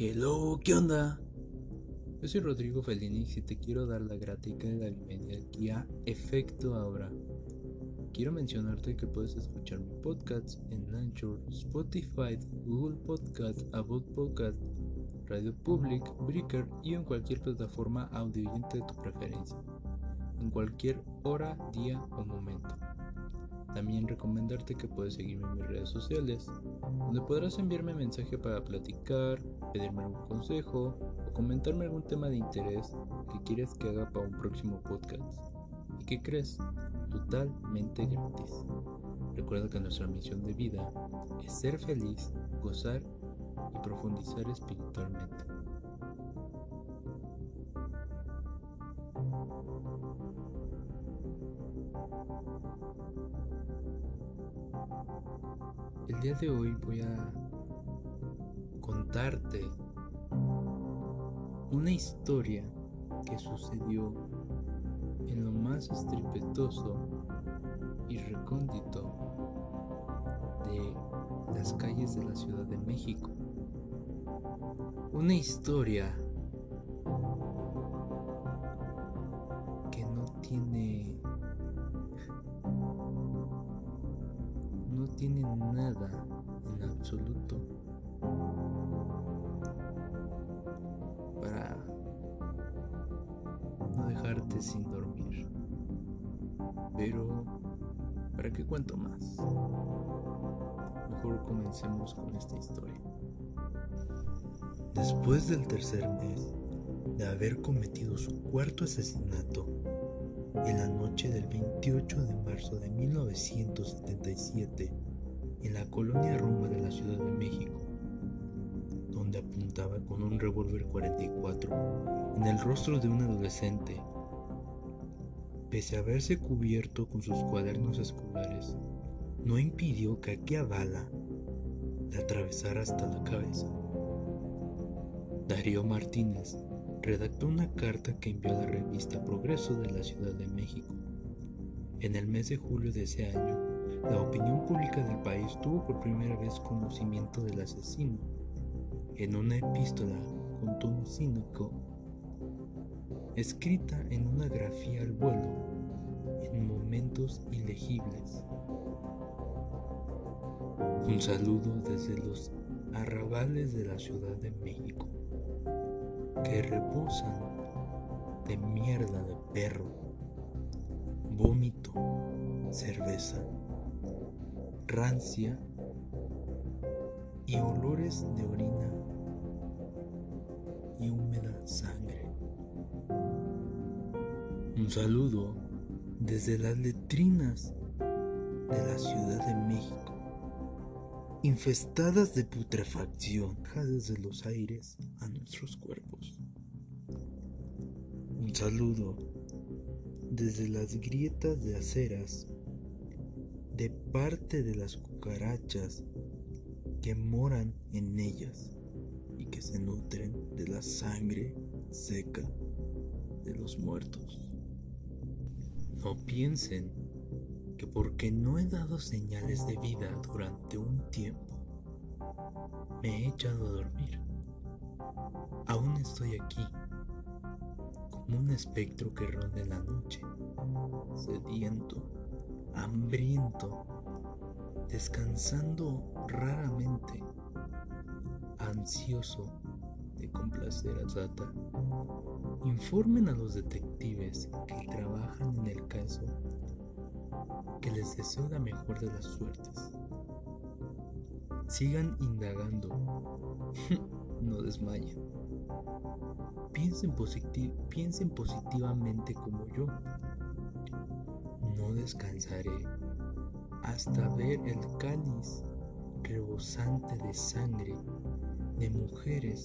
Hello, ¿qué onda? Yo soy Rodrigo Felinix y te quiero dar la grática de la bienvenida aquí a Efecto Ahora. Quiero mencionarte que puedes escuchar mi podcast en Anchor, Spotify, Google Podcast, About Podcast, Radio Public, Breaker y en cualquier plataforma audioyente de tu preferencia, en cualquier hora, día o momento. También recomendarte que puedes seguirme en mis redes sociales, donde podrás enviarme mensaje para platicar, pedirme algún consejo o comentarme algún tema de interés que quieres que haga para un próximo podcast. ¿Y qué crees? Totalmente gratis. Recuerda que nuestra misión de vida es ser feliz, gozar y profundizar espiritualmente. El día de hoy voy a una historia que sucedió en lo más estripitoso y recóndito de las calles de la Ciudad de México. Una historia Pero, ¿para qué cuento más? Mejor comencemos con esta historia. Después del tercer mes de haber cometido su cuarto asesinato, en la noche del 28 de marzo de 1977, en la colonia Roma de la Ciudad de México, donde apuntaba con un revólver 44 en el rostro de un adolescente. Pese a haberse cubierto con sus cuadernos escolares, no impidió que aquella bala le atravesara hasta la cabeza. Darío Martínez redactó una carta que envió a la revista Progreso de la Ciudad de México. En el mes de julio de ese año, la opinión pública del país tuvo por primera vez conocimiento del asesino. En una epístola con tono cínico, escrita en una grafía al vuelo, en momentos ilegibles. Un saludo desde los arrabales de la Ciudad de México que rebosan de mierda de perro, vómito, cerveza, rancia y olores de orina y húmeda sangre. Un saludo desde las letrinas de la Ciudad de México infestadas de putrefacción, desde los aires a nuestros cuerpos. Un saludo desde las grietas de aceras de parte de las cucarachas que moran en ellas y que se nutren de la sangre seca de los muertos. No piensen que porque no he dado señales de vida durante un tiempo, me he echado a dormir. Aún estoy aquí, como un espectro que ronda la noche, sediento, hambriento, descansando raramente, ansioso de complacer a Zata. Informen a los detectives que trabajan en el caso que les deseo la mejor de las suertes. Sigan indagando. no desmayen. Piensen, piensen positivamente como yo. No descansaré hasta ver el cáliz rebosante de sangre de mujeres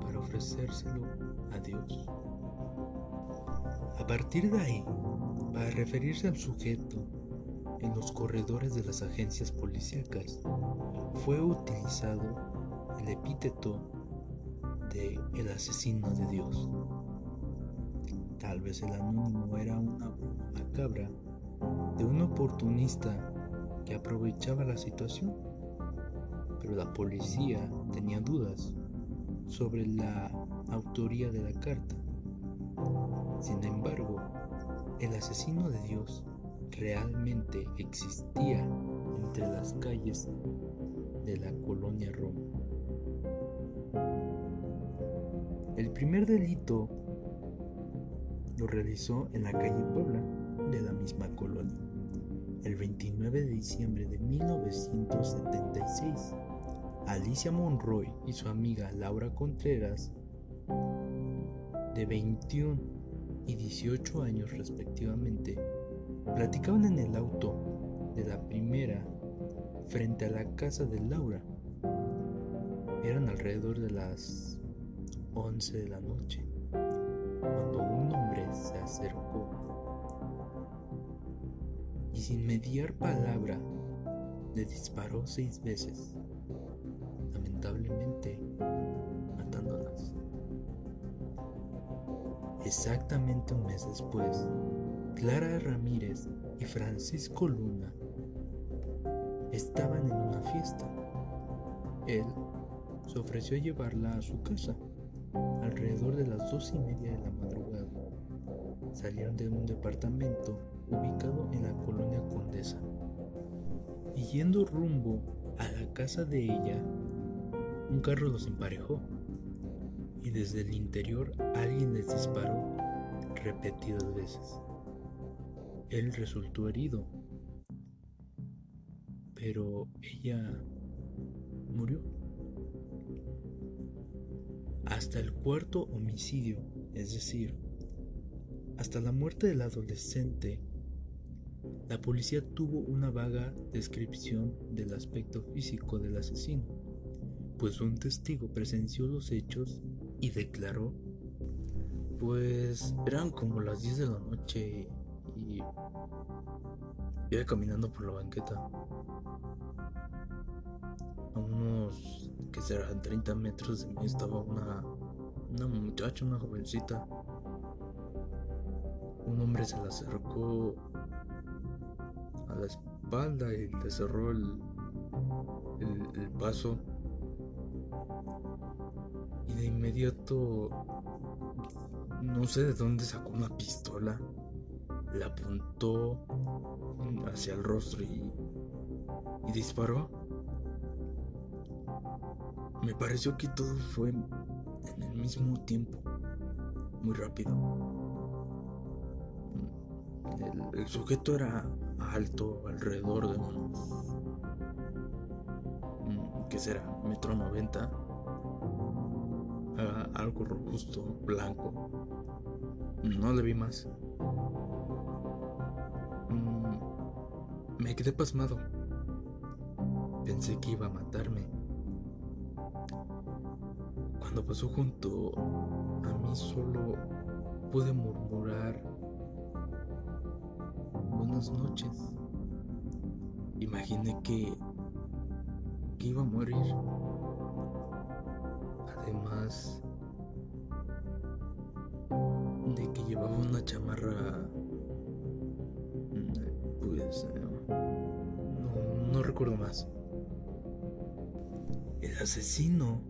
para ofrecérselo a Dios. A partir de ahí, para referirse al sujeto en los corredores de las agencias policíacas, fue utilizado el epíteto de el asesino de Dios. Tal vez el anónimo era una broma macabra de un oportunista que aprovechaba la situación, pero la policía tenía dudas sobre la autoría de la carta. Sin embargo, el asesino de Dios realmente existía entre las calles de la colonia Roma. El primer delito lo realizó en la calle Puebla de la misma colonia, el 29 de diciembre de 1976. Alicia Monroy y su amiga Laura Contreras, de 21 y 18 años respectivamente, platicaban en el auto de la primera frente a la casa de Laura. Eran alrededor de las 11 de la noche, cuando un hombre se acercó y sin mediar palabra le disparó seis veces lamentablemente Exactamente un mes después, Clara Ramírez y Francisco Luna estaban en una fiesta. Él se ofreció a llevarla a su casa alrededor de las dos y media de la madrugada. Salieron de un departamento ubicado en la colonia Condesa y yendo rumbo a la casa de ella, un carro los emparejó y desde el interior alguien les disparó repetidas veces. Él resultó herido, pero ella murió. Hasta el cuarto homicidio, es decir, hasta la muerte del adolescente, la policía tuvo una vaga descripción del aspecto físico del asesino pues un testigo presenció los hechos y declaró, pues eran como las 10 de la noche y iba caminando por la banqueta. A unos que serán 30 metros de mí estaba una, una muchacha, una jovencita. Un hombre se le acercó a la espalda y le cerró el, el paso y de inmediato no sé de dónde sacó una pistola, la apuntó hacia el rostro y, y disparó. Me pareció que todo fue en el mismo tiempo, muy rápido. El, sujeto era alto, alrededor de unos, mm, ¿qué será? Metro noventa algo robusto, blanco. No le vi más. Mm, me quedé pasmado. Pensé que iba a matarme. Cuando pasó junto a mí solo pude murmurar buenas noches. Imaginé que, que iba a morir. Además de que llevaba una chamarra, pues no, recuerdo más. El asesino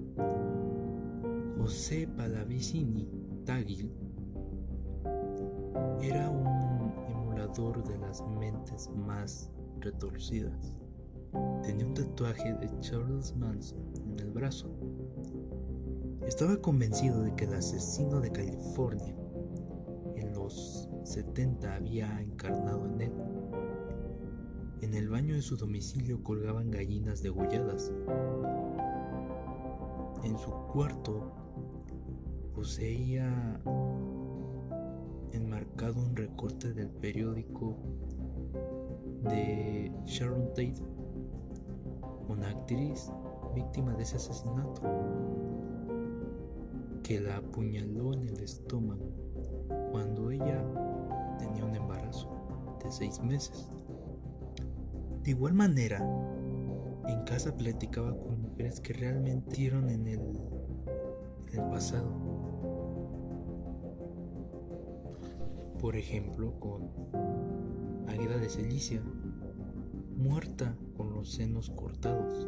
José Palavicini Tagil era un emulador de las mentes más retorcidas. Tenía un tatuaje de Charles Manson en el brazo estaba convencido de que el asesino de California en los 70 había encarnado en él. En el baño de su domicilio colgaban gallinas degolladas. En su cuarto poseía enmarcado un recorte del periódico de Sharon Tate, una actriz víctima de ese asesinato que la apuñaló en el estómago cuando ella tenía un embarazo de seis meses. De igual manera, en casa platicaba con mujeres que realmente dieron en el, en el pasado. Por ejemplo, con Águeda de Celicia, muerta con los senos cortados.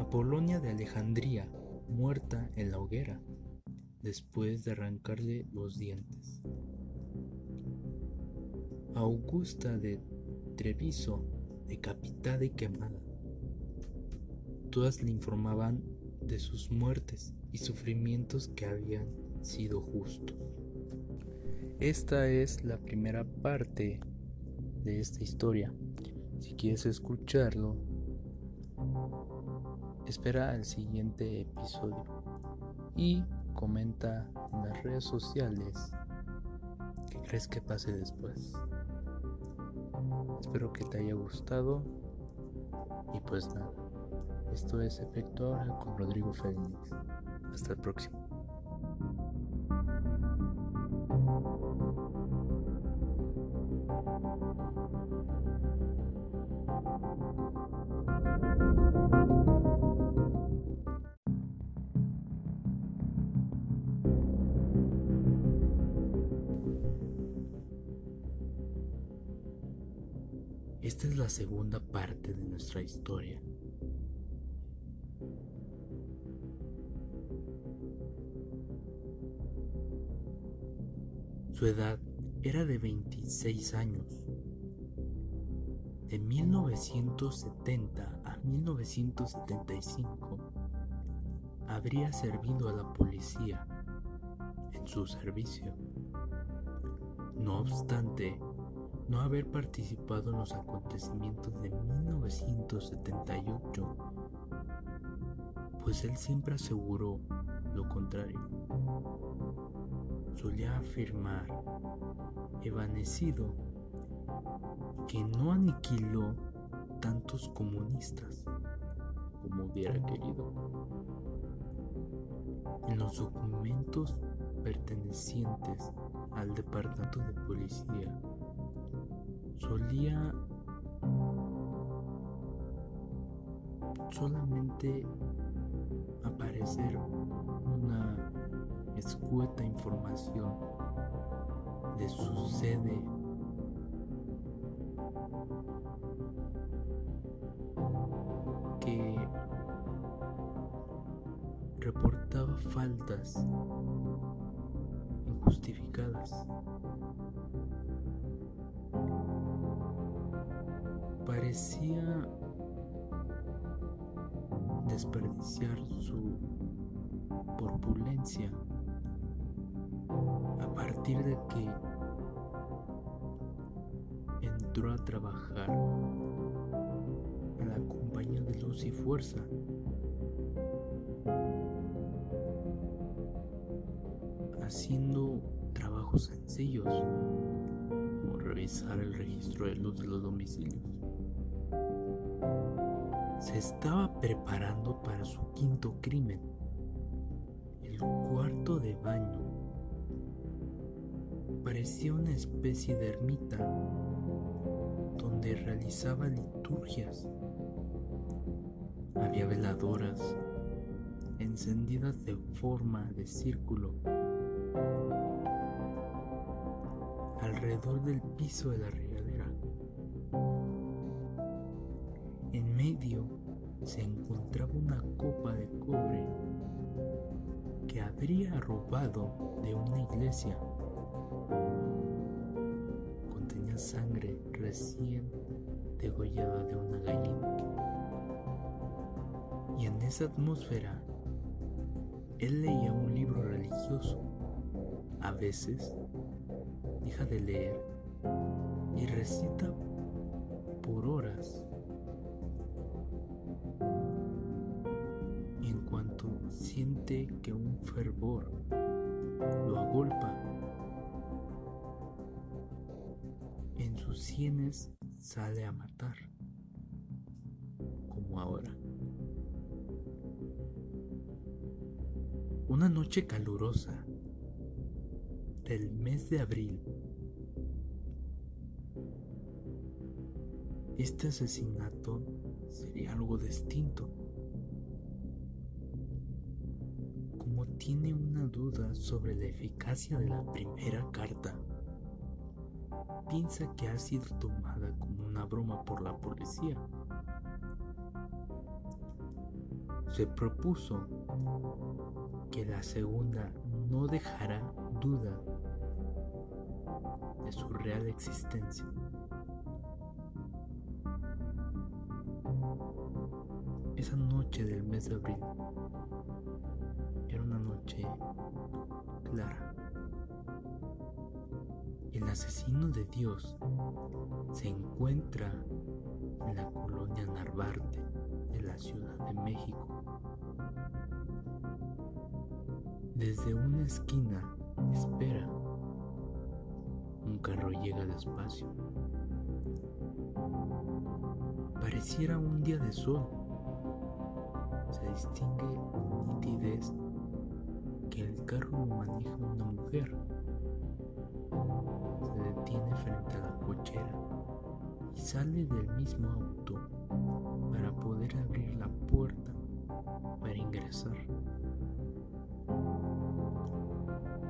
Apolonia de Alejandría, muerta en la hoguera después de arrancarle los dientes. Augusta de Treviso, decapitada y quemada. Todas le informaban de sus muertes y sufrimientos que habían sido justos. Esta es la primera parte de esta historia. Si quieres escucharlo, espera al siguiente episodio y comenta en las redes sociales qué crees que pase después. Espero que te haya gustado y pues nada, esto es Efecto Ahora con Rodrigo Félix. Hasta el próximo. Historia. Su edad era de 26 años. De 1970 a 1975 habría servido a la policía en su servicio. No obstante, no haber participado en los acontecimientos de 1978, pues él siempre aseguró lo contrario. Solía afirmar, evanecido, que no aniquiló tantos comunistas como hubiera querido. En los documentos pertenecientes al Departamento de Policía solía solamente aparecer una escueta información de su sede. Que reportaba faltas injustificadas parecía desperdiciar su corpulencia a partir de que entró a trabajar en la compañía de luz y fuerza. haciendo trabajos sencillos como revisar el registro de luz de los domicilios se estaba preparando para su quinto crimen, el cuarto de baño. Parecía una especie de ermita donde realizaba liturgias. Había veladoras encendidas de forma de círculo alrededor del piso de la medio se encontraba una copa de cobre que habría robado de una iglesia. Contenía sangre recién degollada de una gallina. Y en esa atmósfera, él leía un libro religioso. A veces deja de leer y recita por horas sus sienes sale a matar, como ahora. Una noche calurosa del mes de abril, este asesinato sería algo distinto. tiene una duda sobre la eficacia de la primera carta. Piensa que ha sido tomada como una broma por la policía. Se propuso que la segunda no dejará duda de su real existencia. Esa noche del mes de abril era una noche clara. Asesino de Dios se encuentra en la colonia Narvarte de la Ciudad de México. Desde una esquina espera. Un carro llega despacio. Pareciera un día de sol. Se distingue con nitidez que el carro lo maneja una mujer. Detiene frente a la cochera y sale del mismo auto para poder abrir la puerta para ingresar.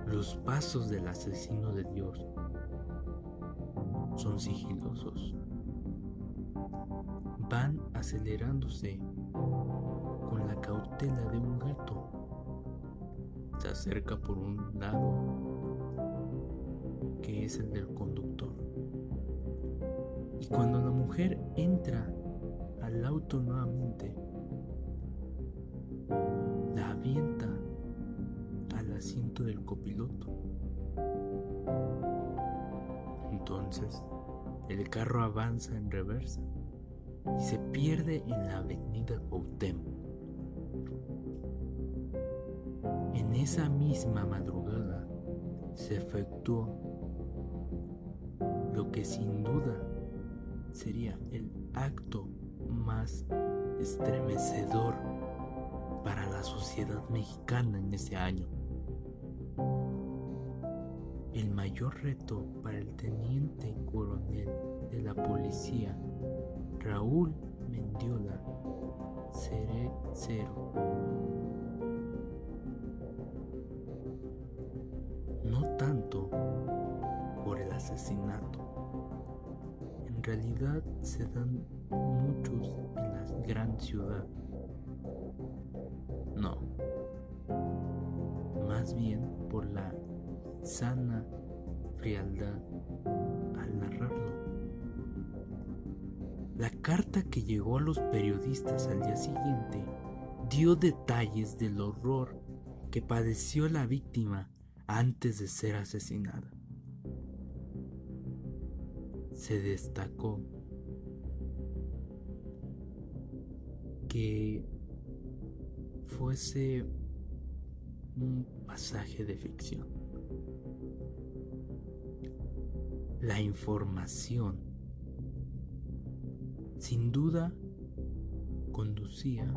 Los pasos del asesino de Dios son sigilosos. Van acelerándose con la cautela de un gato. Se acerca por un lado, que es el del conductor. Y cuando la mujer entra al auto nuevamente, la avienta al asiento del copiloto. Entonces, el carro avanza en reversa y se pierde en la avenida Cuauhtémoc. En esa misma madrugada se efectuó lo que sin duda sería el acto más estremecedor para la sociedad mexicana en ese año. El mayor reto para el teniente coronel de la policía, Raúl Mendiola, seré cero. No tanto por el asesinato. Realidad se dan muchos en la gran ciudad. No. Más bien por la sana frialdad al narrarlo. La carta que llegó a los periodistas al día siguiente dio detalles del horror que padeció la víctima antes de ser asesinada. Se destacó que fuese un pasaje de ficción. La información sin duda conducía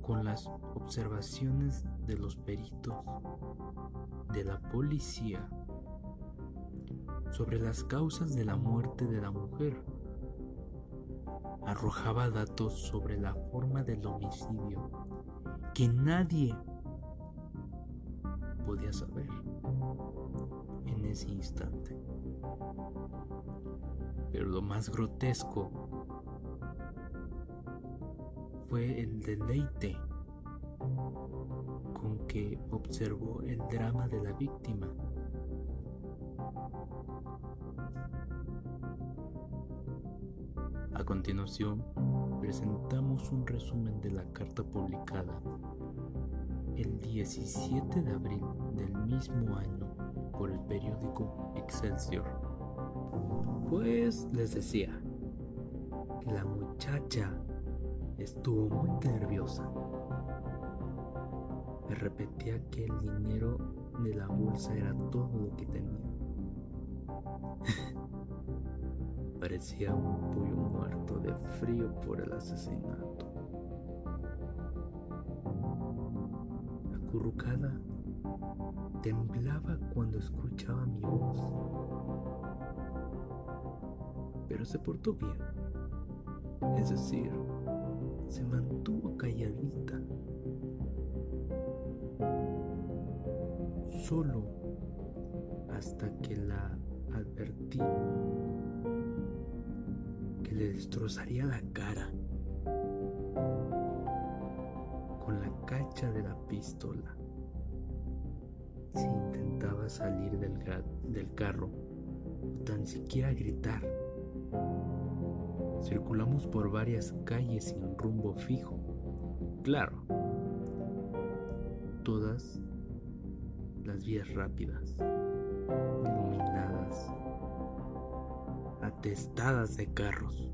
con las observaciones de los peritos de la policía sobre las causas de la muerte de la mujer. Arrojaba datos sobre la forma del homicidio que nadie podía saber en ese instante. Pero lo más grotesco fue el deleite con que observó el drama de la víctima. A continuación, presentamos un resumen de la carta publicada el 17 de abril del mismo año por el periódico Excelsior. Pues les decía la muchacha estuvo muy nerviosa. Me repetía que el dinero de la bolsa era todo lo que tenía. Parecía un pollo de frío por el asesinato. Acurrucada, temblaba cuando escuchaba mi voz. Pero se portó bien. Es decir, se mantuvo calladita. Solo hasta que la advertí le destrozaría la cara. con la cacha de la pistola. Si intentaba salir del, del carro o tan siquiera gritar, circulamos por varias calles sin rumbo fijo. Claro, todas las vías rápidas, iluminadas, atestadas de carros.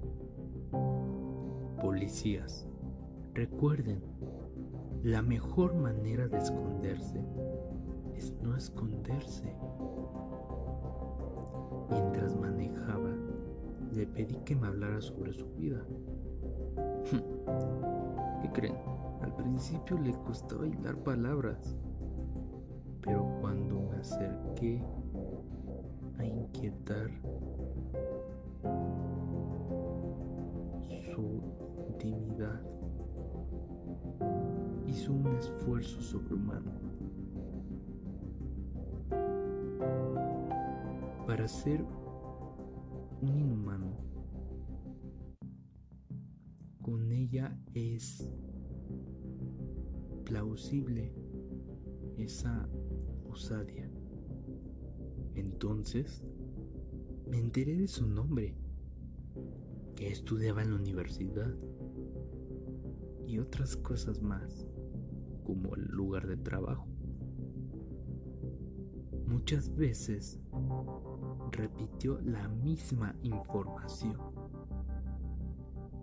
Policías, recuerden, la mejor manera de esconderse es no esconderse. Mientras manejaba, le pedí que me hablara sobre su vida. ¿Qué creen? Al principio le costaba hilar palabras, pero cuando me acerqué a inquietar para ser un inhumano. Con ella es plausible esa osadia. Entonces, me enteré de su nombre, que estudiaba en la universidad, y otras cosas más, como el lugar de trabajo. Muchas veces repitió la misma información.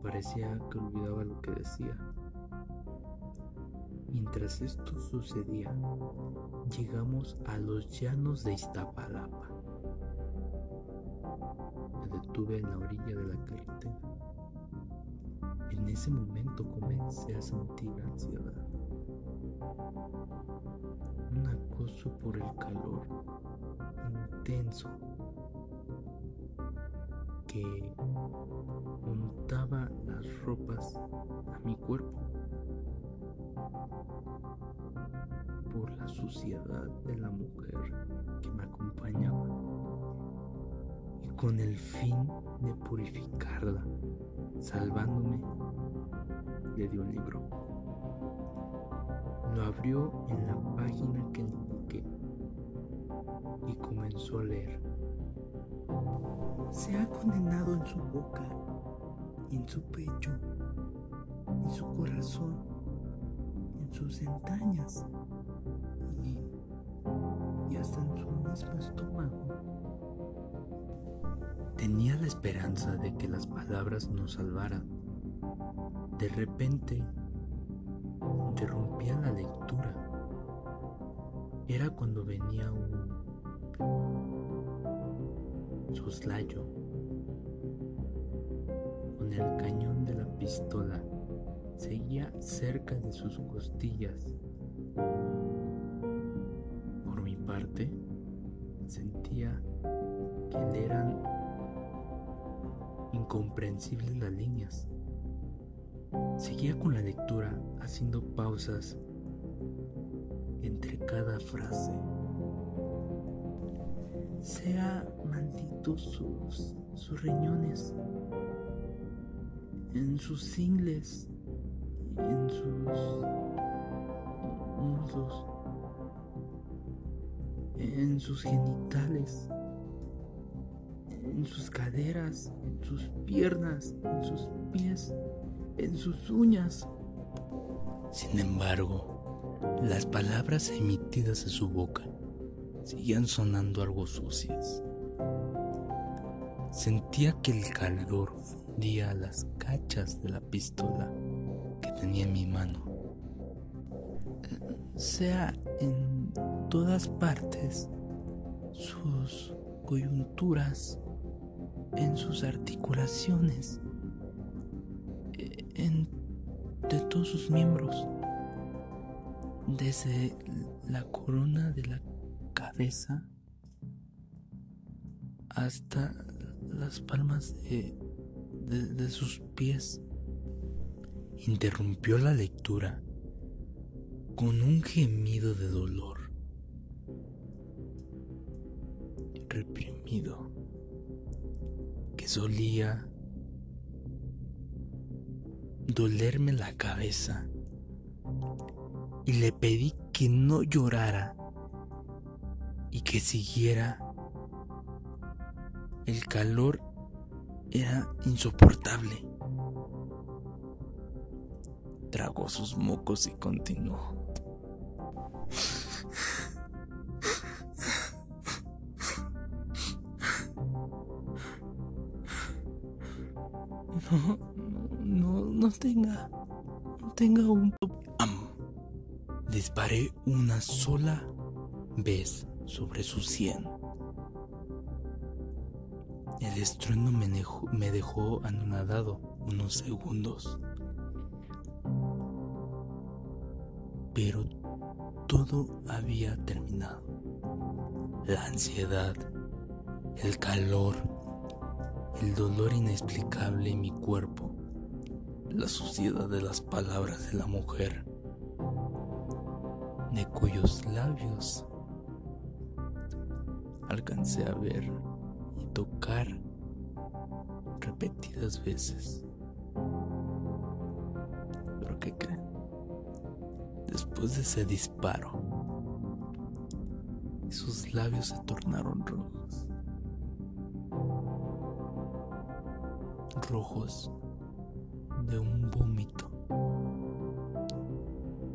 Parecía que olvidaba lo que decía. Mientras esto sucedía, llegamos a los llanos de Iztapalapa. Me detuve en la orilla de la carretera. En ese momento comencé a sentir ansiedad. Un acoso por el calor intenso que untaba las ropas a mi cuerpo por la suciedad de la mujer que me acompañaba y con el fin de purificarla, salvándome, le dio un libro. Lo abrió en la página que indiqué y comenzó a leer. Se ha condenado en su boca, en su pecho, en su corazón, en sus entrañas y, y hasta en su mismo estómago. Tenía la esperanza de que las palabras nos salvaran. De repente, interrumpía la lectura. Era cuando venía un soslayo con el cañón de la pistola seguía cerca de sus costillas. Por mi parte, sentía que le eran incomprensibles las líneas. Seguía con la lectura haciendo pausas entre cada frase. Sea maldito sus, sus riñones, en sus ingles, en sus muslos, en sus genitales, en sus caderas, en sus piernas, en sus pies, en sus uñas. Sin embargo, las palabras emitidas de su boca seguían sonando algo sucias. Sentía que el calor fundía las cachas de la pistola que tenía en mi mano. Sea en todas partes, sus coyunturas, en sus articulaciones, en de todos sus miembros, desde la corona de la hasta las palmas de, sus pies. Interrumpió la lectura con un gemido de dolor. Reprimido. Que solía dolerme la cabeza y le pedí que no llorara y que siguiera. El calor era insoportable. Tragó sus mocos y continuó. No, no, no tenga, no tenga un... Disparé una sola vez sobre su sien. El estruendo me dejó, me dejó anonadado unos segundos. Pero todo había terminado. La ansiedad, el calor, el dolor inexplicable en mi cuerpo, la suciedad de las palabras de la mujer de cuyos labios alcancé a ver y tocar repetidas veces. Pero ¿qué creen? Después de ese disparo, sus labios se tornaron rojos. Rojos de un vómito.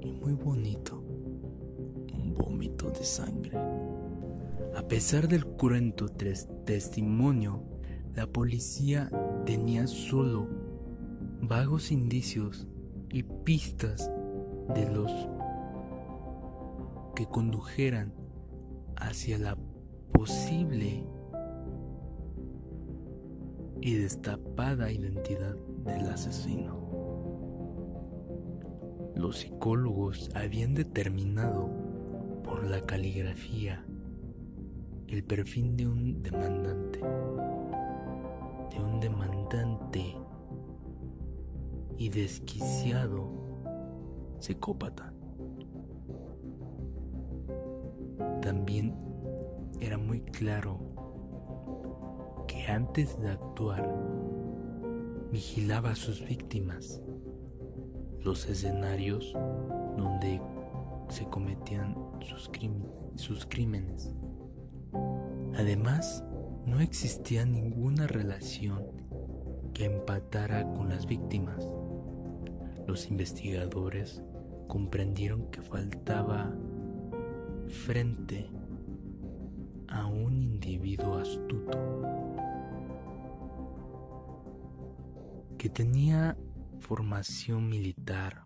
Y muy bonito vómito de sangre. A pesar del cruento testimonio, la policía tenía solo vagos indicios y pistas de los que condujeran hacia la posible y destapada identidad del asesino. Los psicólogos habían determinado por la caligrafía, el perfil de un demandante, de un demandante y desquiciado psicópata. También era muy claro que antes de actuar vigilaba a sus víctimas, los escenarios donde se cometían sus, crímenes. Además, no existía ninguna relación que empatara con las víctimas. Los investigadores comprendieron que faltaba frente a un individuo astuto que tenía formación militar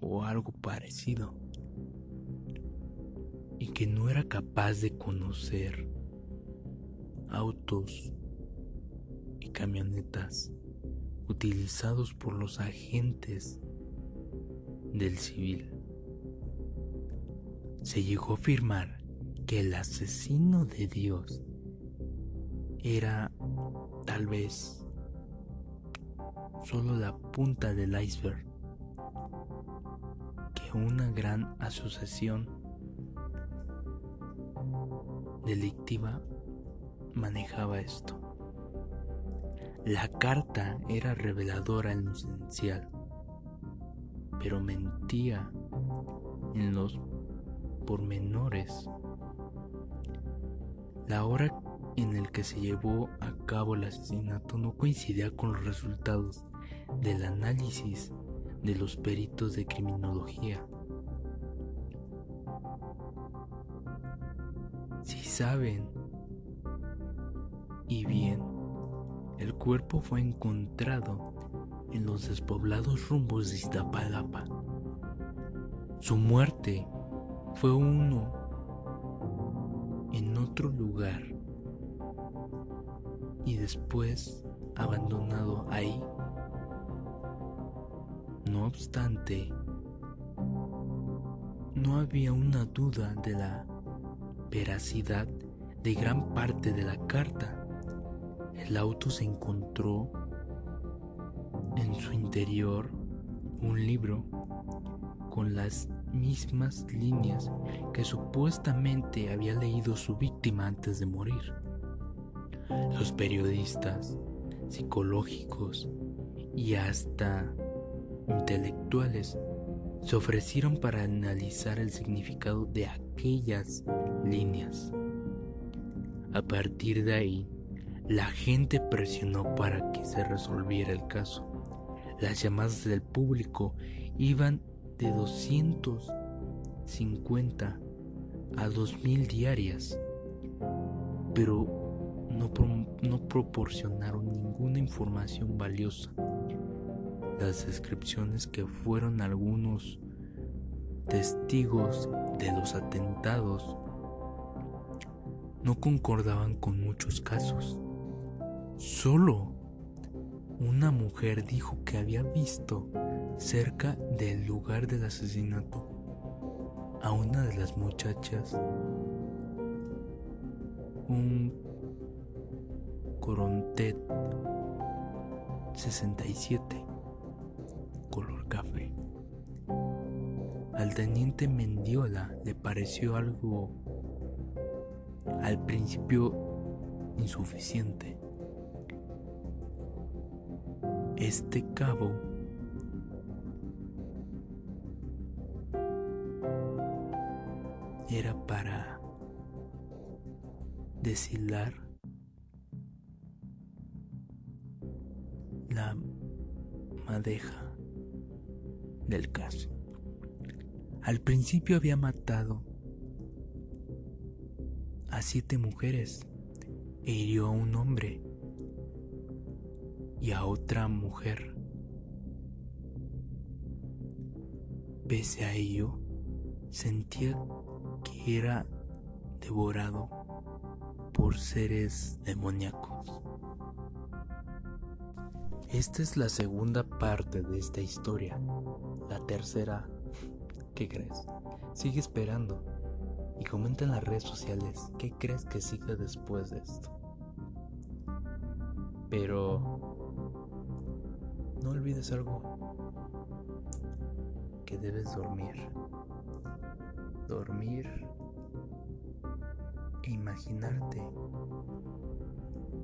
o algo parecido y que no era capaz de conocer autos y camionetas utilizados por los agentes del civil. Se llegó a afirmar que el asesino de Dios era tal vez solo la punta del iceberg que una gran asociación delictiva manejaba esto. La carta era reveladora en lo esencial, pero mentía en los pormenores. La hora en el que se llevó a cabo el asesinato no coincidía con los resultados del análisis de los peritos de criminología. Si saben. Y bien, el cuerpo fue encontrado en los despoblados rumbos de Iztapalapa. Su muerte fue uno en otro lugar y después abandonado ahí. No obstante, no había una duda de la veracidad de gran parte de la carta. El auto se encontró en su interior un libro con las mismas líneas que supuestamente había leído su víctima antes de morir. Los periodistas, psicológicos y hasta intelectuales se ofrecieron para analizar el significado de aquellas líneas. A partir de ahí, la gente presionó para que se resolviera el caso. Las llamadas del público iban de 250 a 2000 diarias, pero no, no proporcionaron ninguna información valiosa. Las descripciones que fueron algunos testigos de los atentados no concordaban con muchos casos. Solo una mujer dijo que había visto cerca del lugar del asesinato a una de las muchachas un Corontet 67 color café. Al teniente Mendiola le pareció algo al principio insuficiente. Este cabo era para deshilar la madeja del caso. Al principio había matado a siete mujeres e hirió a un hombre y a otra mujer. Pese a ello, sentía que era devorado por seres demoníacos. Esta es la segunda parte de esta historia. La tercera, ¿qué crees? Sigue esperando y comenta en las redes sociales qué crees que siga después de esto. Pero no olvides algo, que debes dormir. Dormir e imaginarte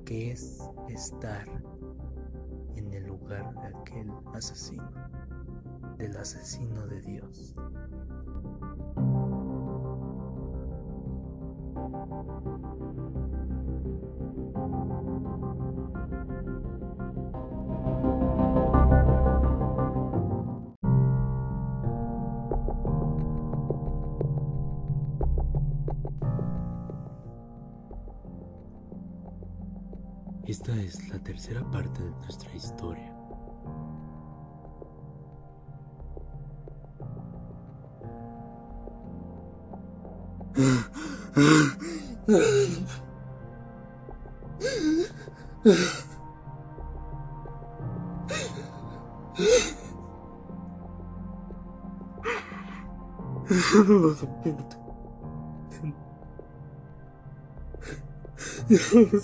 que es estar en el lugar de aquel asesino, del asesino de Dios. Esta es la tercera parte de nuestra historia.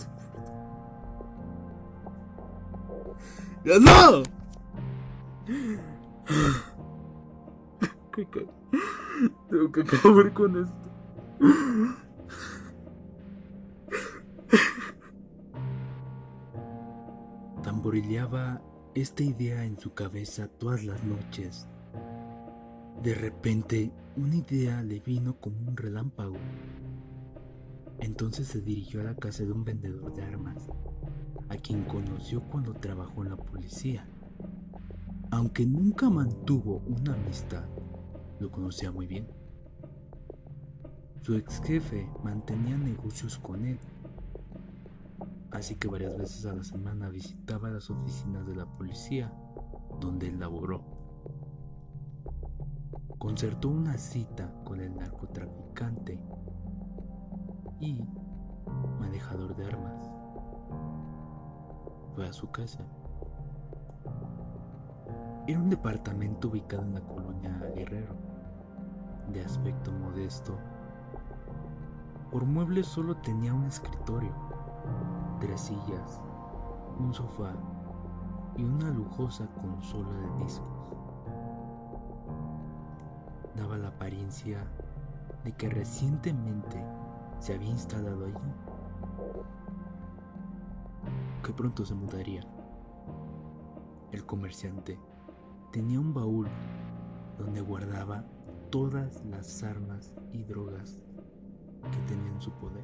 No. Tengo que acabar con esto. Tamborileaba esta idea en su cabeza todas las noches. De repente, una idea le vino como un relámpago. Entonces se dirigió a la casa de un vendedor de armas a quien conoció cuando trabajó en la policía. Aunque nunca mantuvo una amistad, lo conocía muy bien. Su ex jefe mantenía negocios con él, así que varias veces a la semana visitaba las oficinas de la policía donde él laboró. Concertó una cita con el narcotraficante y manejador de armas a su casa. Era un departamento ubicado en la colonia Guerrero, de aspecto modesto. Por muebles solo tenía un escritorio, tres sillas, un sofá y una lujosa consola de discos. Daba la apariencia de que recientemente se había instalado allí que pronto se mudaría. El comerciante tenía un baúl donde guardaba todas las armas y drogas que tenía en su poder.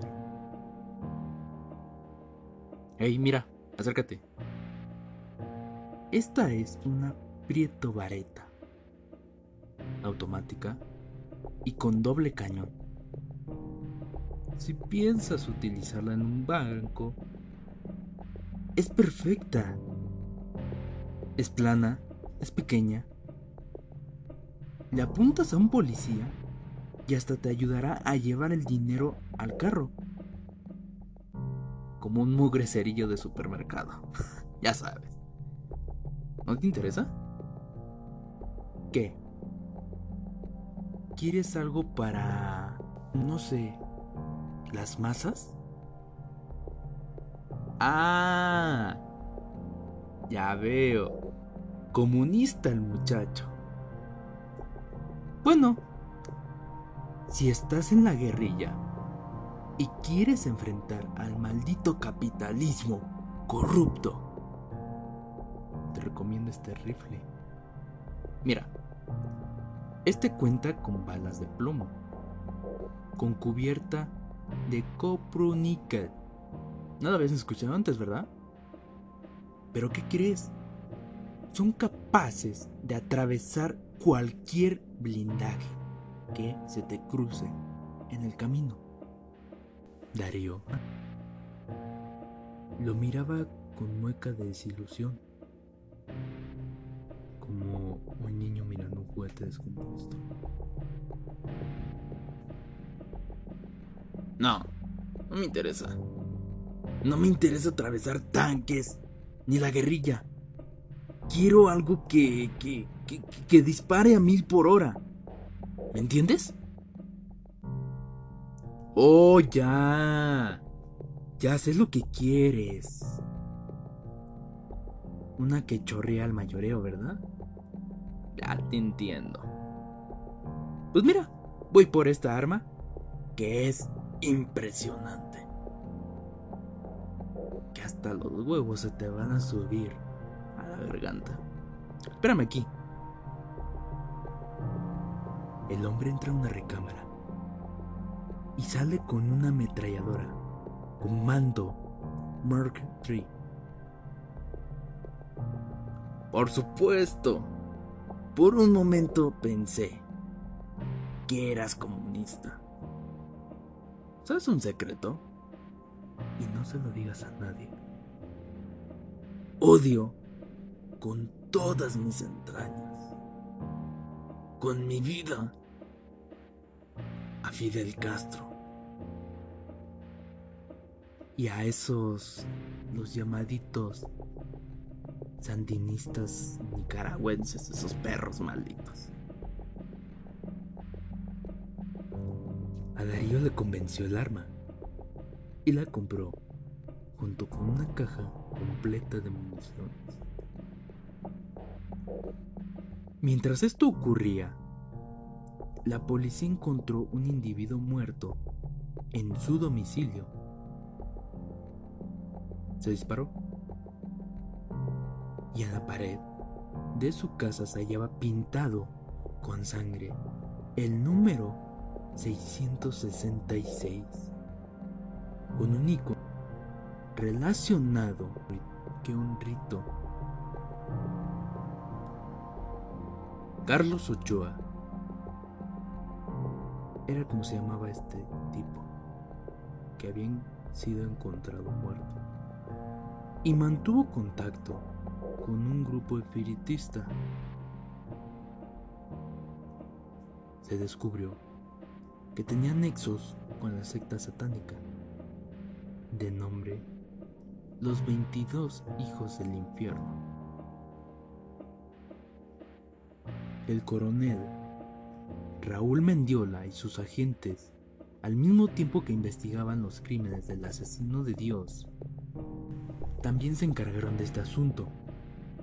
Hey, mira, acércate. Esta es una Prieto Vareta, automática y con doble cañón. Si piensas utilizarla en un banco, es perfecta. Es plana, es pequeña. Le apuntas a un policía y hasta te ayudará a llevar el dinero al carro. Como un mugre cerillo de supermercado. ya sabes. ¿No te interesa? ¿Qué? ¿Quieres algo para... no sé... las masas? Ah, ya veo. Comunista el muchacho. Bueno, si estás en la guerrilla y quieres enfrentar al maldito capitalismo corrupto, te recomiendo este rifle. Mira, este cuenta con balas de plomo, con cubierta de copro-níquel. Nada habías escuchado antes, ¿verdad? Pero ¿qué crees? Son capaces de atravesar cualquier blindaje que se te cruce en el camino. Darío lo miraba con mueca de desilusión, como un niño mirando un juguete descompuesto. No, no me interesa. No me interesa atravesar tanques, ni la guerrilla. Quiero algo que, que, que, que dispare a mil por hora. ¿Me entiendes? Oh, ya. Ya sé lo que quieres. Una que chorrea al mayoreo, ¿verdad? Ya te entiendo. Pues mira, voy por esta arma, que es impresionante. Que hasta los huevos se te van a subir a la garganta. Espérame aquí. El hombre entra a una recámara y sale con una ametralladora con mando Mark III. Por supuesto, por un momento pensé que eras comunista. ¿Sabes un secreto? Y no se lo digas a nadie. Odio con todas mis entrañas, con mi vida, a Fidel Castro y a esos, los llamaditos sandinistas nicaragüenses, esos perros malditos. A Darío le convenció el arma y la compró junto con una caja completa de municiones. Mientras esto ocurría, la policía encontró un individuo muerto en su domicilio. Se disparó y en la pared de su casa se hallaba pintado con sangre el número 666 con un icono relacionado que un rito. Carlos Ochoa era como se llamaba este tipo, que había sido encontrado muerto, y mantuvo contacto con un grupo espiritista. Se descubrió que tenía nexos con la secta satánica, de nombre Los 22 Hijos del Infierno. El coronel Raúl Mendiola y sus agentes, al mismo tiempo que investigaban los crímenes del asesino de Dios, también se encargaron de este asunto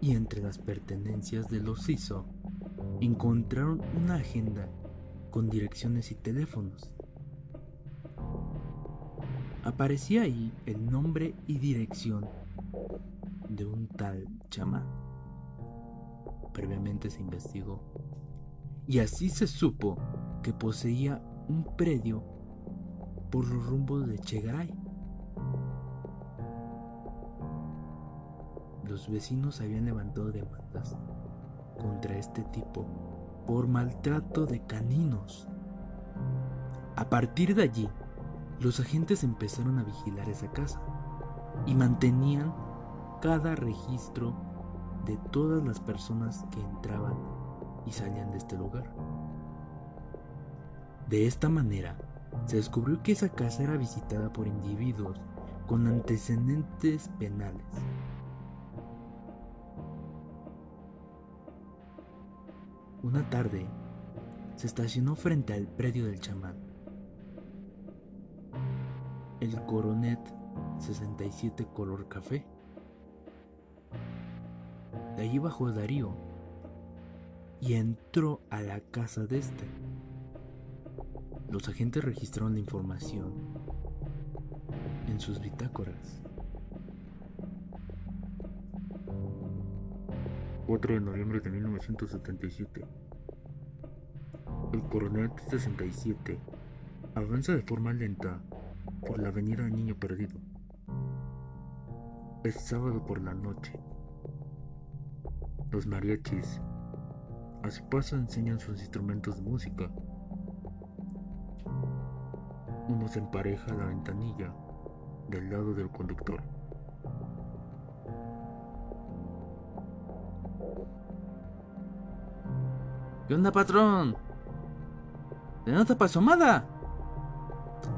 y entre las pertenencias de los CISO encontraron una agenda con direcciones y teléfonos. Aparecía ahí el nombre y dirección de un tal chamán. Previamente se investigó y así se supo que poseía un predio por los rumbos de Chegaray. Los vecinos habían levantado demandas contra este tipo por maltrato de caninos. A partir de allí, los agentes empezaron a vigilar esa casa y mantenían cada registro de todas las personas que entraban y salían de este lugar. De esta manera, se descubrió que esa casa era visitada por individuos con antecedentes penales. Una tarde, se estacionó frente al predio del chamán. El Coronet 67 color café. De allí bajó Darío y entró a la casa de este. Los agentes registraron la información en sus bitácoras. 4 de noviembre de 1977. El coronel 67 avanza de forma lenta por la avenida Niño Perdido. Es sábado por la noche. Los mariachis a su paso enseñan sus instrumentos de música. Uno se empareja a la ventanilla del lado del conductor. ¿Qué onda, patrón? ¿De nota pasó nada?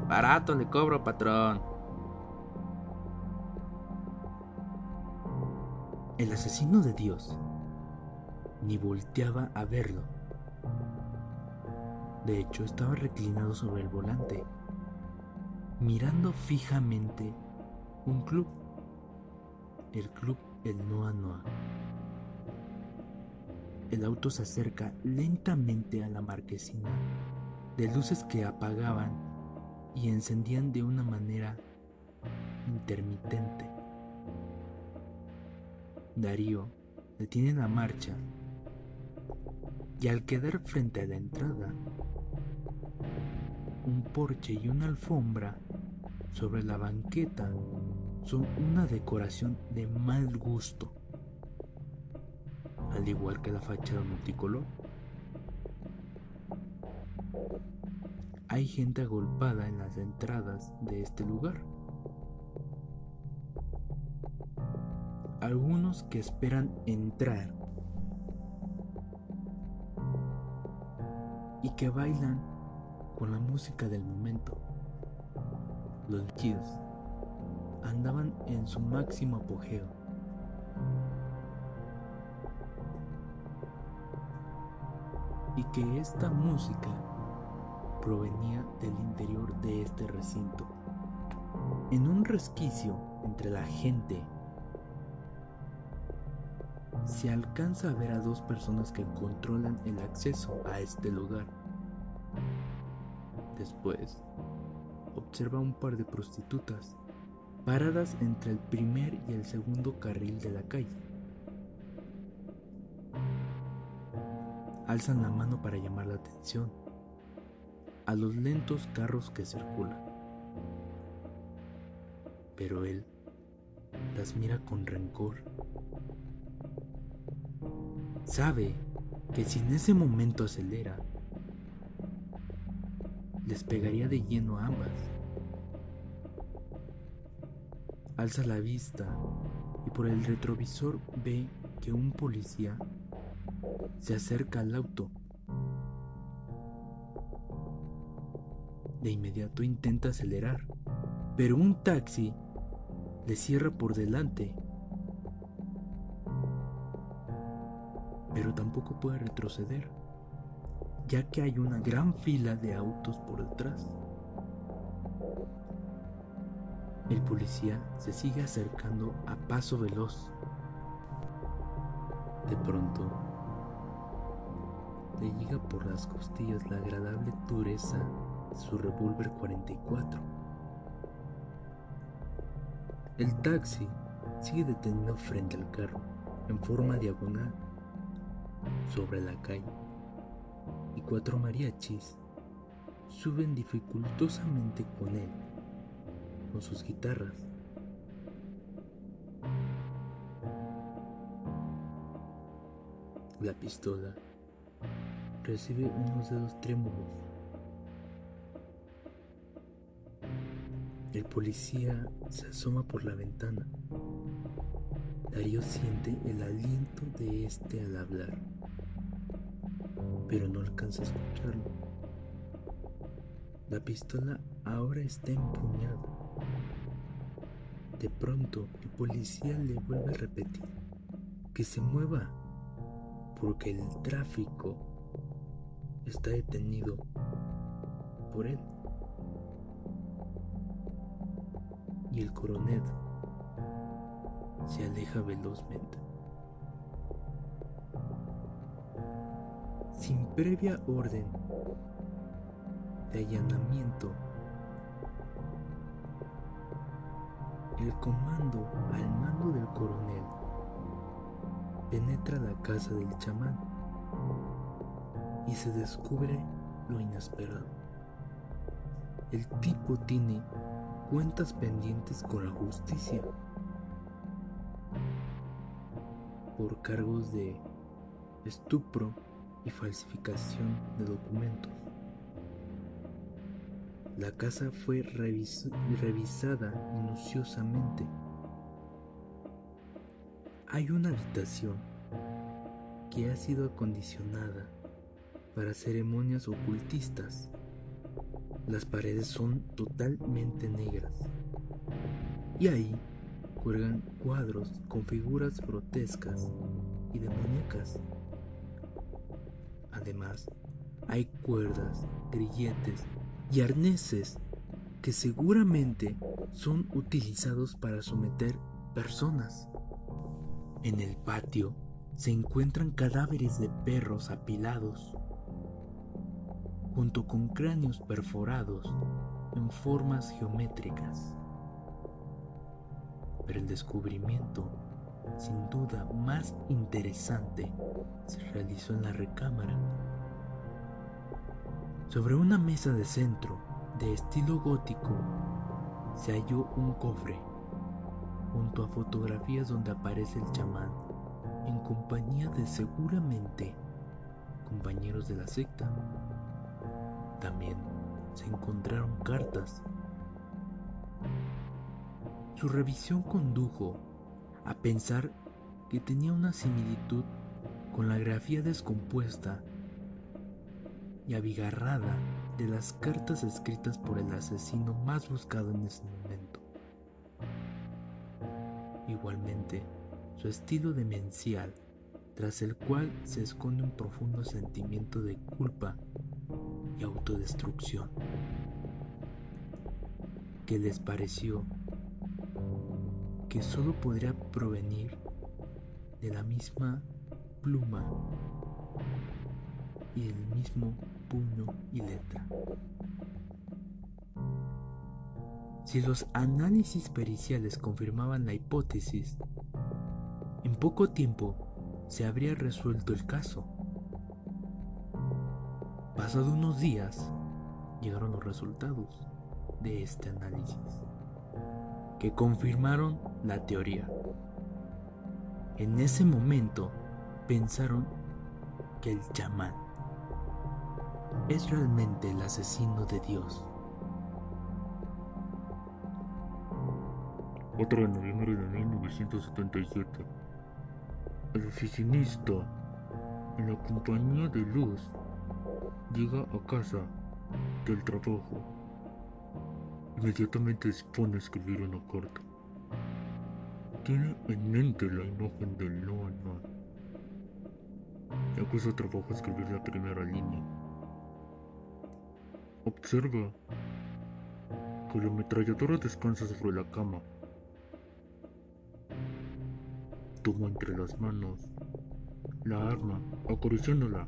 Barato le cobro, patrón. El asesino de Dios ni volteaba a verlo. De hecho, estaba reclinado sobre el volante, mirando fijamente un club, el club El Noa Noa. El auto se acerca lentamente a la marquesina de luces que apagaban y encendían de una manera intermitente. Darío detiene la marcha y al quedar frente a la entrada, un porche y una alfombra sobre la banqueta son una decoración de mal gusto, al igual que la fachada multicolor. Hay gente agolpada en las entradas de este lugar. Algunos que esperan entrar y que bailan con la música del momento. Los kids andaban en su máximo apogeo. Y que esta música provenía del interior de este recinto. En un resquicio entre la gente se alcanza a ver a dos personas que controlan el acceso a este lugar. Después, observa un par de prostitutas paradas entre el primer y el segundo carril de la calle. Alzan la mano para llamar la atención a los lentos carros que circulan. Pero él las mira con rencor Sabe que si en ese momento acelera, les pegaría de lleno a ambas. Alza la vista y por el retrovisor ve que un policía se acerca al auto. De inmediato intenta acelerar, pero un taxi le cierra por delante pero tampoco puede retroceder, ya que hay una gran fila de autos por detrás. El policía se sigue acercando a paso veloz. De pronto, le llega por las costillas la agradable dureza de su revólver 44. El taxi sigue detenido frente al carro, en forma diagonal sobre la calle. y cuatro mariachis suben dificultosamente con él, con sus guitarras. La pistola recibe unos dedos trémulos. El policía se asoma por la ventana. Darío siente el aliento de este al hablar, pero no alcanza a escucharlo. La pistola ahora está empuñada. De pronto, el policía le vuelve a repetir que se mueva, porque el tráfico está detenido por él. Y el coronel se aleja velozmente. Sin previa orden de allanamiento, el comando al mando del coronel penetra la casa del chamán y se descubre lo inesperado. El tipo tiene cuentas pendientes con la justicia por cargos de estupro y falsificación de documentos. La casa fue revisada minuciosamente. Hay una habitación que ha sido acondicionada para ceremonias ocultistas. Las paredes son totalmente negras. Y ahí cuelgan cuadros con figuras grotescas y demoníacas. Además, hay cuerdas, grilletes y arneses que seguramente son utilizados para someter personas. En el patio se encuentran cadáveres de perros apilados, junto con cráneos perforados en formas geométricas. Pero el descubrimiento, sin duda más interesante, se realizó en la recámara. Sobre una mesa de centro de estilo gótico se halló un cofre junto a fotografías donde aparece el chamán en compañía de seguramente compañeros de la secta. También se encontraron cartas. Su revisión condujo a pensar que tenía una similitud con la grafía descompuesta y abigarrada de las cartas escritas por el asesino más buscado en ese momento. Igualmente, su estilo demencial, tras el cual se esconde un profundo sentimiento de culpa y autodestrucción, que les pareció que solo podría provenir de la misma pluma y el mismo puño y letra. Si los análisis periciales confirmaban la hipótesis, en poco tiempo se habría resuelto el caso. Pasado unos días, llegaron los resultados de este análisis, que confirmaron la teoría. En ese momento pensaron que el chamán es realmente el asesino de Dios. 4 de noviembre de 1977. El oficinista en la compañía de luz llega a casa del trabajo. Inmediatamente se pone a escribir una carta. Tiene en mente la imagen del no. Ya que su trabajo escribir la primera línea. Observa que la ametralladora descansa sobre la cama. Toma entre las manos la arma, acariciándola,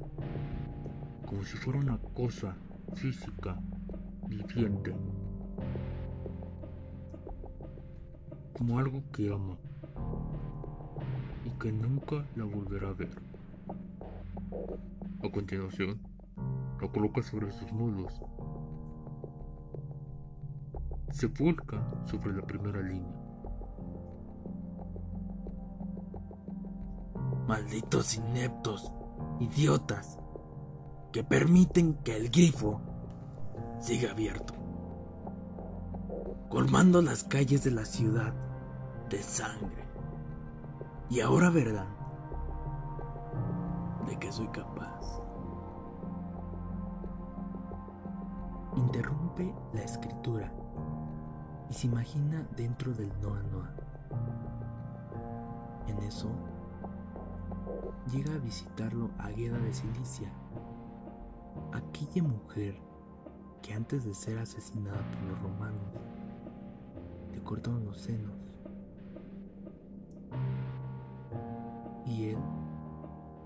como si fuera una cosa física, viviente, como algo que ama y que nunca la volverá a ver. A continuación, la coloca sobre sus muslos. Se volca sobre la primera línea. Malditos ineptos, idiotas, que permiten que el grifo siga abierto, colmando las calles de la ciudad de sangre. Y ahora verán de que soy capaz. Interrumpe la escritura y se imagina dentro del Noa Noa. En eso, llega a visitarlo Agueda de Cilicia, aquella mujer que antes de ser asesinada por los romanos, le cortaron los senos. Y él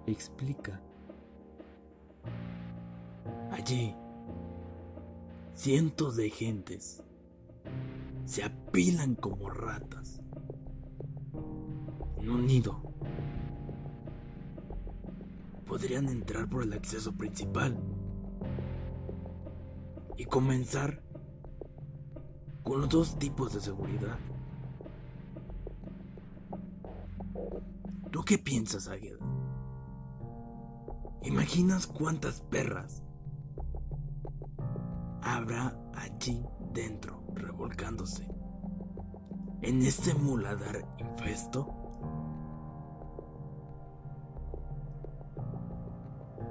explica. Allí, cientos de gentes se apilan como ratas en un nido. Podrían entrar por el acceso principal comenzar con los dos tipos de seguridad. ¿Tú qué piensas, Águeda? ¿Imaginas cuántas perras habrá allí dentro revolcándose? En este muladar infesto.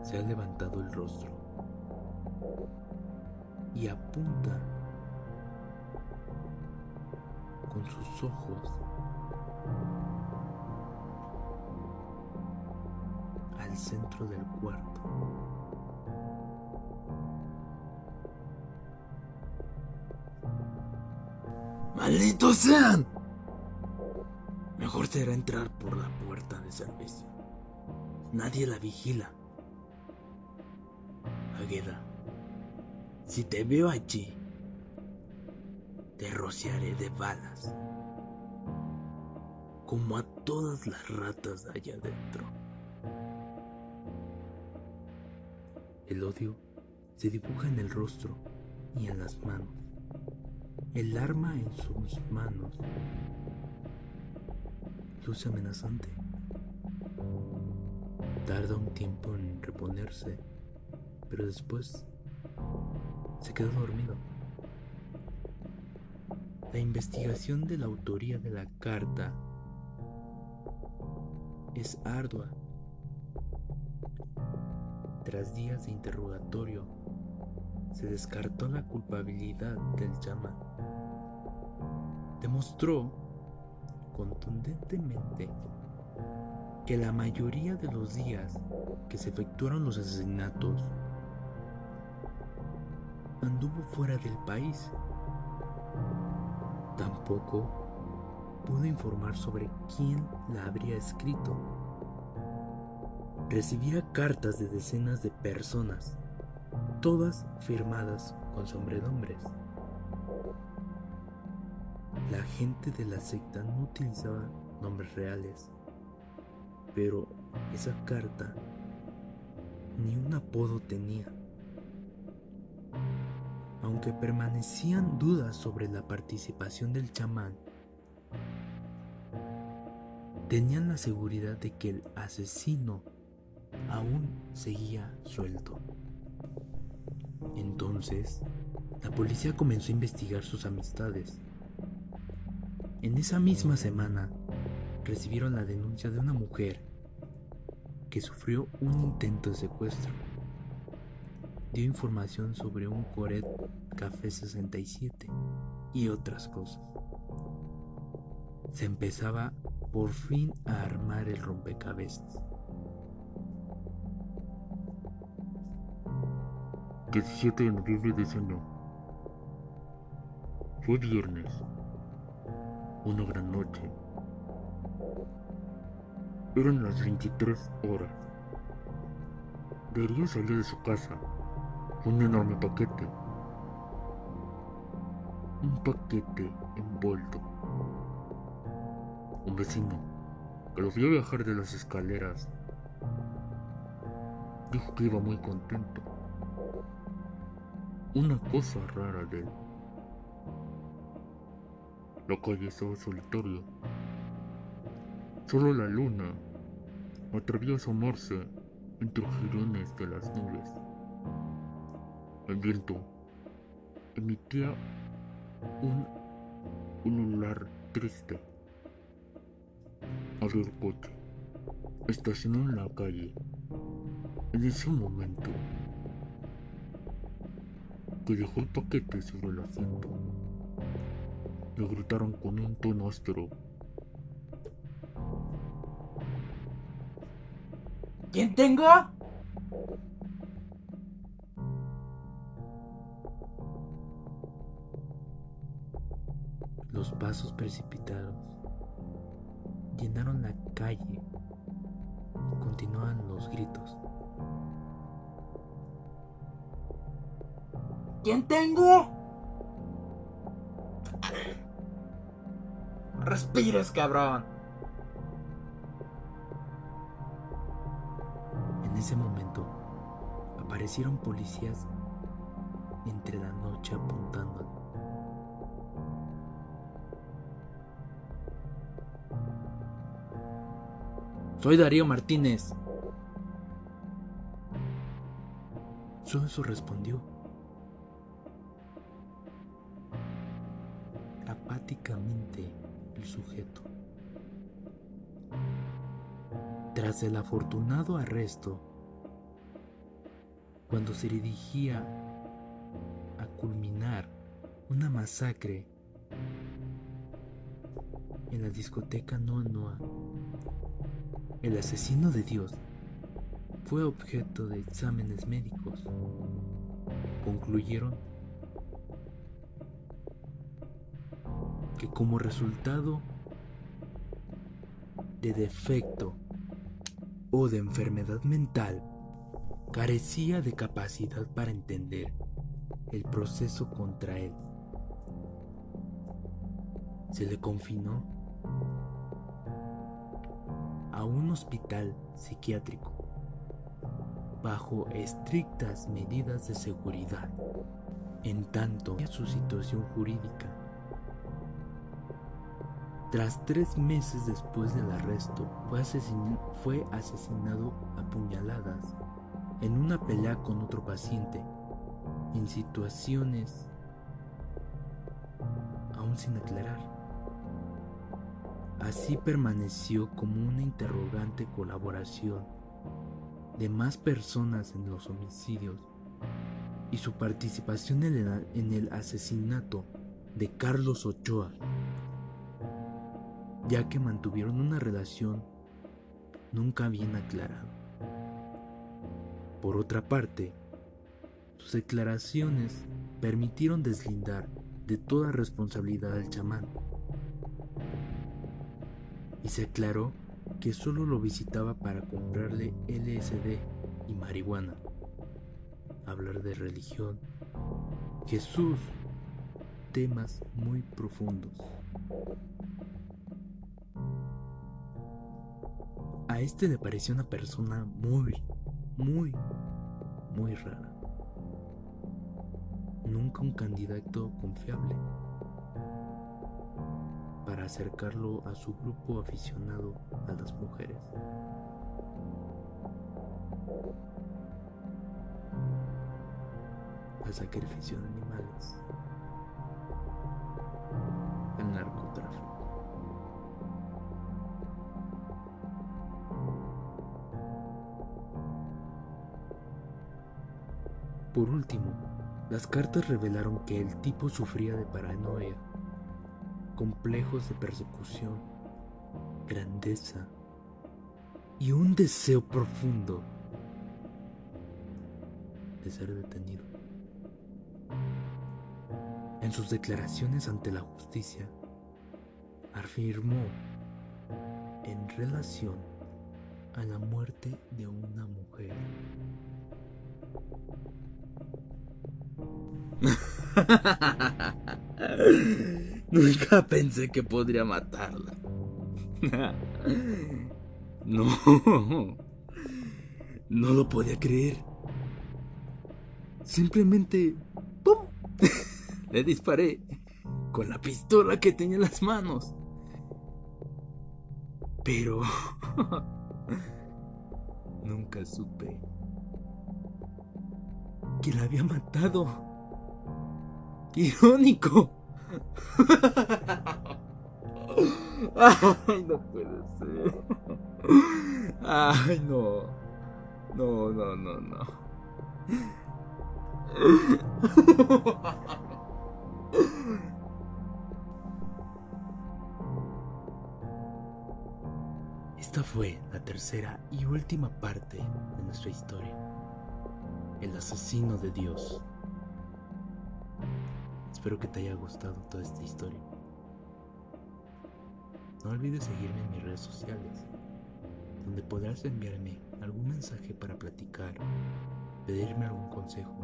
Se ha levantado el rostro y apunta con sus ojos al centro del cuarto. ¡Malditos sean! Mejor será entrar por la puerta de servicio. Nadie la vigila. Agueda, si te veo allí, te rociaré de balas, como a todas las ratas de allá adentro. El odio se dibuja en el rostro y en las manos. El arma en sus manos luce amenazante. Tarda un tiempo en reponerse, pero después se quedó dormido. La investigación de la autoría de la carta es ardua. Tras días de interrogatorio, se descartó la culpabilidad del chamán. Demostró contundentemente que la mayoría de los días que se efectuaron los asesinatos anduvo fuera del país. Tampoco pudo informar sobre quién la habría escrito. Recibía cartas de decenas de personas, todas firmadas con sombredombres. La gente de la secta no utilizaba nombres reales, pero esa carta ni un apodo tenía. Aunque permanecían dudas sobre la participación del chamán, tenían la seguridad de que el asesino aún seguía suelto. Entonces, la policía comenzó a investigar sus amistades. En esa misma semana, recibieron la denuncia de una mujer que sufrió un intento de secuestro. Dio información sobre un Coret Café 67 y otras cosas. Se empezaba por fin a armar el rompecabezas. 17 de noviembre de ese año. Fue viernes. Una gran noche. Eran las 23 horas. Darío salió de su casa un enorme paquete. Un paquete envuelto. Un vecino que lo vio viajar de las escaleras dijo que iba muy contento una cosa rara de él. La calle estaba solitaria. Solo la luna atrevía a asomarse entre girones de las nubes. El viento emitía un ulular triste. Abrió el coche. Estacionó en la calle. En ese momento que dejó el paquete sobre el asiento, le gritaron con un tono áspero. ¿Quién tengo? Pasos precipitados llenaron la calle y continuaban los gritos. ¿Quién tengo? Respires, cabrón. En ese momento aparecieron policías entre la noche apuntando. Soy Darío Martínez. Solo eso respondió. Apáticamente el sujeto. Tras el afortunado arresto, cuando se dirigía a culminar una masacre en la discoteca Noa Noa, el asesino de Dios fue objeto de exámenes médicos. Concluyeron que como resultado de defecto o de enfermedad mental, carecía de capacidad para entender el proceso contra él. Se le confinó a un hospital psiquiátrico bajo estrictas medidas de seguridad, en tanto su situación jurídica. Tras tres meses después del arresto, fue, fue asesinado a puñaladas en una pelea con otro paciente, en situaciones aún sin aclarar. Así permaneció como una interrogante colaboración de más personas en los homicidios y su participación en el, asesinato de Carlos Ochoa, ya que mantuvieron una relación nunca bien aclarada. Por otra parte, sus declaraciones permitieron deslindar de toda responsabilidad al chamán y se aclaró que solo lo visitaba para comprarle LSD y marihuana, hablar de religión, Jesús, temas muy profundos. A este le pareció una persona muy, muy, muy rara. Nunca un candidato confiable acercarlo a su grupo aficionado a las mujeres. Al sacrificio de animales. Al narcotráfico. Por último, las cartas revelaron que el tipo sufría de paranoia complejos de persecución, grandeza y un deseo profundo de ser detenido. En sus declaraciones ante la justicia, afirmó en relación a la muerte de una mujer. Nunca pensé que podría matarla. No. No lo podía creer. Simplemente Le disparé con la pistola que tenía en las manos. Pero... Nunca supe que la había matado. Irónico. Ay, no puede ser. Ay, no. No, no, no, no. Esta fue la tercera y última parte de nuestra historia. El asesino de Dios. Espero que te haya gustado toda esta historia. No olvides seguirme en mis redes sociales, donde podrás enviarme algún mensaje para platicar, pedirme algún consejo,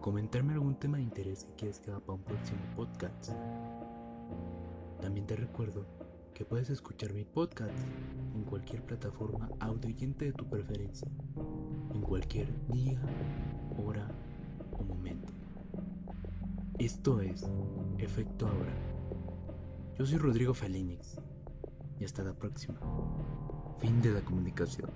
comentarme algún tema de interés que quieras que haga para un próximo podcast. También te recuerdo que puedes escuchar mi podcast en cualquier plataforma audioyente de tu preferencia, en cualquier día, hora o momento. Esto es Efecto Ahora. Yo soy Rodrigo Felinix y hasta la próxima. Fin de la comunicación.